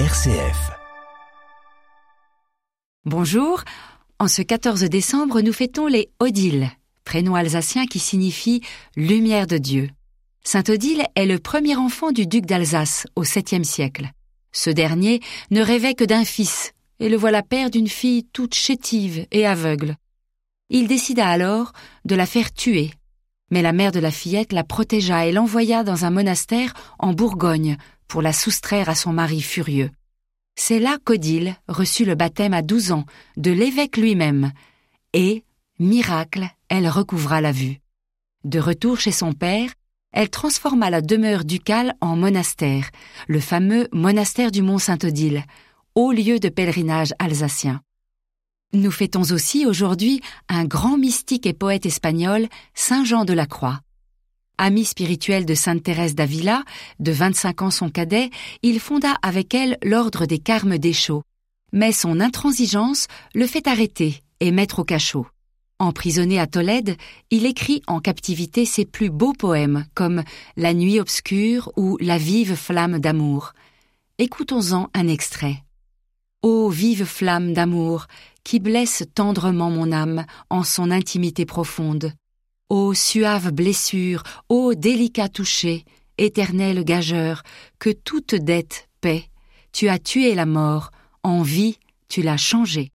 RCF. Bonjour. En ce 14 décembre, nous fêtons les Odile, prénom alsacien qui signifie lumière de Dieu. Saint Odile est le premier enfant du duc d'Alsace au 7e siècle. Ce dernier ne rêvait que d'un fils, et le voilà père d'une fille toute chétive et aveugle. Il décida alors de la faire tuer. Mais la mère de la fillette la protégea et l'envoya dans un monastère en Bourgogne pour la soustraire à son mari furieux. C'est là qu'Odile reçut le baptême à douze ans de l'évêque lui-même, et, miracle, elle recouvra la vue. De retour chez son père, elle transforma la demeure ducale en monastère, le fameux monastère du Mont Saint-Odile, haut lieu de pèlerinage alsacien. Nous fêtons aussi aujourd'hui un grand mystique et poète espagnol, Saint Jean de la Croix. Ami spirituel de Sainte Thérèse d'Avila, de 25 ans son cadet, il fonda avec elle l'ordre des Carmes Chaux. Mais son intransigeance le fait arrêter et mettre au cachot. Emprisonné à Tolède, il écrit en captivité ses plus beaux poèmes comme La nuit obscure ou La vive flamme d'amour. Écoutons-en un extrait. Ô vive flamme d'amour, qui blesse tendrement mon âme en son intimité profonde. Ô suave blessure, ô délicat toucher, éternel gageur, que toute dette paie, tu as tué la mort, en vie tu l'as changée.